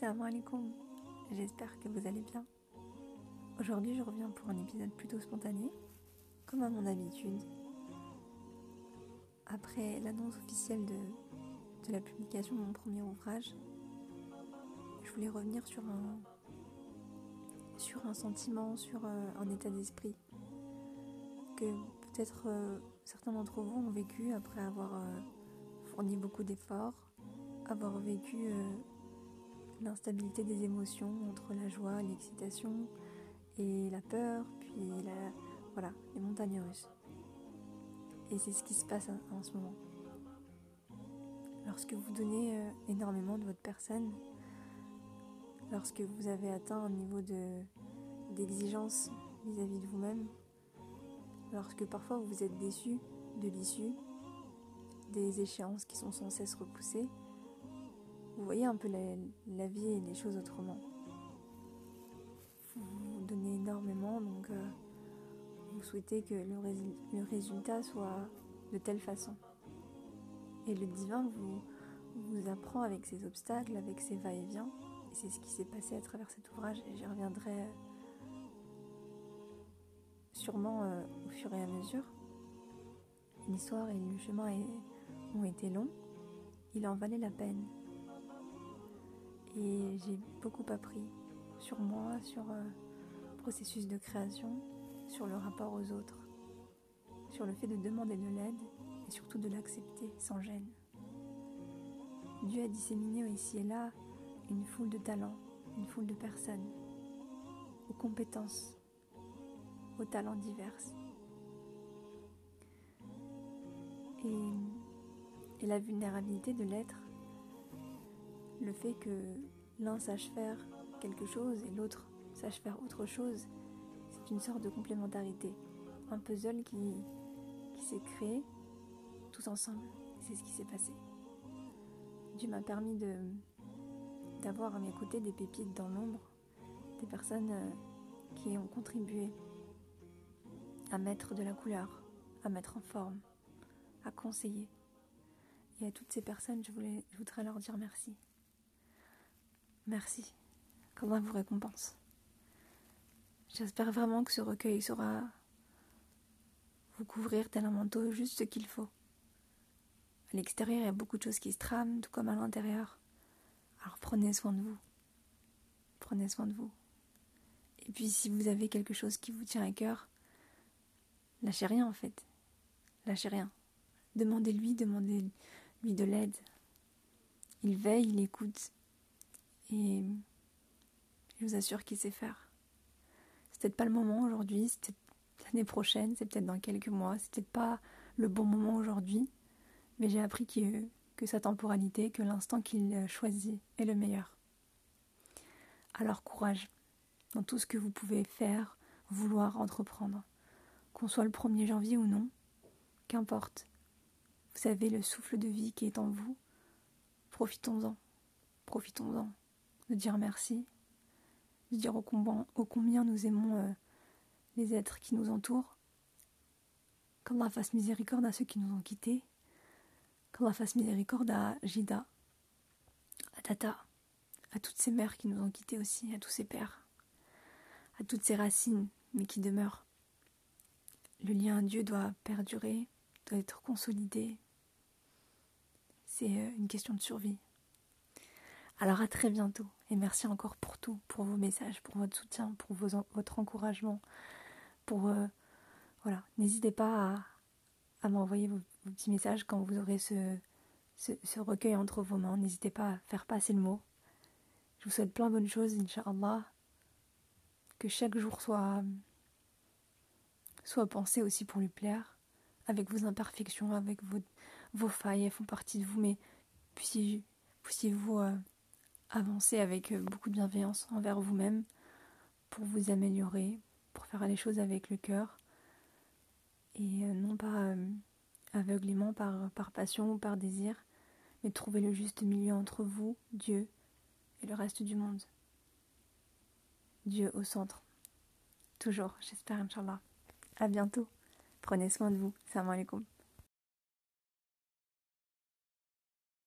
Salam alaikum, j'espère que vous allez bien. Aujourd'hui je reviens pour un épisode plutôt spontané, comme à mon habitude. Après l'annonce officielle de, la publication de mon premier ouvrage, je voulais revenir sur un, sur un sentiment, sur euh, un état d'esprit que peut-être euh, certains d'entre vous ont vécu après avoir euh, fourni beaucoup d'efforts, avoir vécu l'instabilité des émotions entre la joie, l'excitation et la peur, puis la, voilà, les montagnes russes. Et c'est ce qui se passe en ce moment. Lorsque vous donnez énormément de votre personne, lorsque vous avez atteint un niveau d'exigence vis-à-vis de vous-même, lorsque parfois vous êtes déçu de l'issue, des échéances qui sont sans cesse repoussées, vous voyez un peu la, vie et les choses autrement. Vous donnez énormément, donc euh, vous souhaitez que le, résultat soit de telle façon. Et le divin vous, vous apprend avec ses obstacles, avec ses va-et-vient, et c'est ce qui s'est passé à travers cet ouvrage et j'y reviendrai euh, sûrement euh, au fur et à mesure. L'histoire et le chemin ont été longs, il en valait la peine. Et j'ai beaucoup appris sur moi, sur euh, le processus de création, sur le rapport aux autres, sur le fait de demander de l'aide et surtout de l'accepter sans gêne. Dieu a disséminé ici et là une foule de talents, une foule de personnes, aux compétences, aux talents divers. Et, la vulnérabilité de l'être, le fait que l'un sache faire quelque chose et l'autre sache faire autre chose, c'est une sorte de complémentarité, un puzzle qui, s'est créé tous ensemble. C'est ce qui s'est passé. Dieu m'a permis d'avoir à mes côtés des pépites dans l'ombre, des personnes euh, qui ont contribué à mettre de la couleur, à mettre en forme, à conseiller. Et à toutes ces personnes, je voudrais leur dire merci. Merci. Qu'Allah vous récompense. J'espère vraiment que ce recueil saura vous couvrir tel un manteau juste ce qu'il faut. À l'extérieur, il y a beaucoup de choses qui se trament, tout comme à l'intérieur. Alors prenez soin de vous. Prenez soin de vous. Et puis si vous avez quelque chose qui vous tient à cœur, lâchez rien en fait. Lâchez rien. Demandez-lui, demandez-lui de l'aide. Il veille, il écoute. Et je vous assure qu'il sait faire. C'est peut-être pas le moment aujourd'hui, c'est l'année prochaine, c'est peut-être dans quelques mois, c'est peut-être pas le bon moment aujourd'hui, mais j'ai appris que que sa temporalité, que l'instant qu'il choisit est le meilleur. Alors courage dans tout ce que vous pouvez faire, vouloir entreprendre. Qu'on soit le 1er janvier ou non, qu'importe. Vous avez le souffle de vie qui est en vous. Profitons-en. Profitons-en. De dire merci. De dire au combien, combien nous aimons euh, les êtres qui nous entourent. Qu'Allah fasse miséricorde à ceux qui nous ont quittés qu'Allah fasse miséricorde à Jida, à Tata, à toutes ces mères qui nous ont quittés aussi, à tous ces pères, à toutes ces racines, mais qui demeurent. Le lien à Dieu doit perdurer, doit être consolidé. C'est euh, une question de survie. Alors à très bientôt et merci encore pour tout, pour vos messages, pour votre soutien, pour votre encouragement, pour euh, voilà, n'hésitez pas à, m'envoyer vos, petits messages quand vous aurez ce, recueil entre vos mains. N'hésitez pas à faire passer le mot. Je vous souhaite plein de bonnes choses, Inch'Allah. Que chaque jour soit, soit pensé aussi pour lui plaire, avec vos imperfections, avec vos, vos failles, elles font partie de vous, mais puissiez-vous euh, avancer avec euh, beaucoup de bienveillance envers vous-même pour vous améliorer, pour faire les choses avec le cœur et euh, non pas euh, aveuglément par, par passion ou par désir, mais trouver le juste milieu entre vous, Dieu, et le reste du monde. Dieu au centre. Toujours, j'espère, Inch'Allah. À bientôt. Prenez soin de vous. Salam alaikum.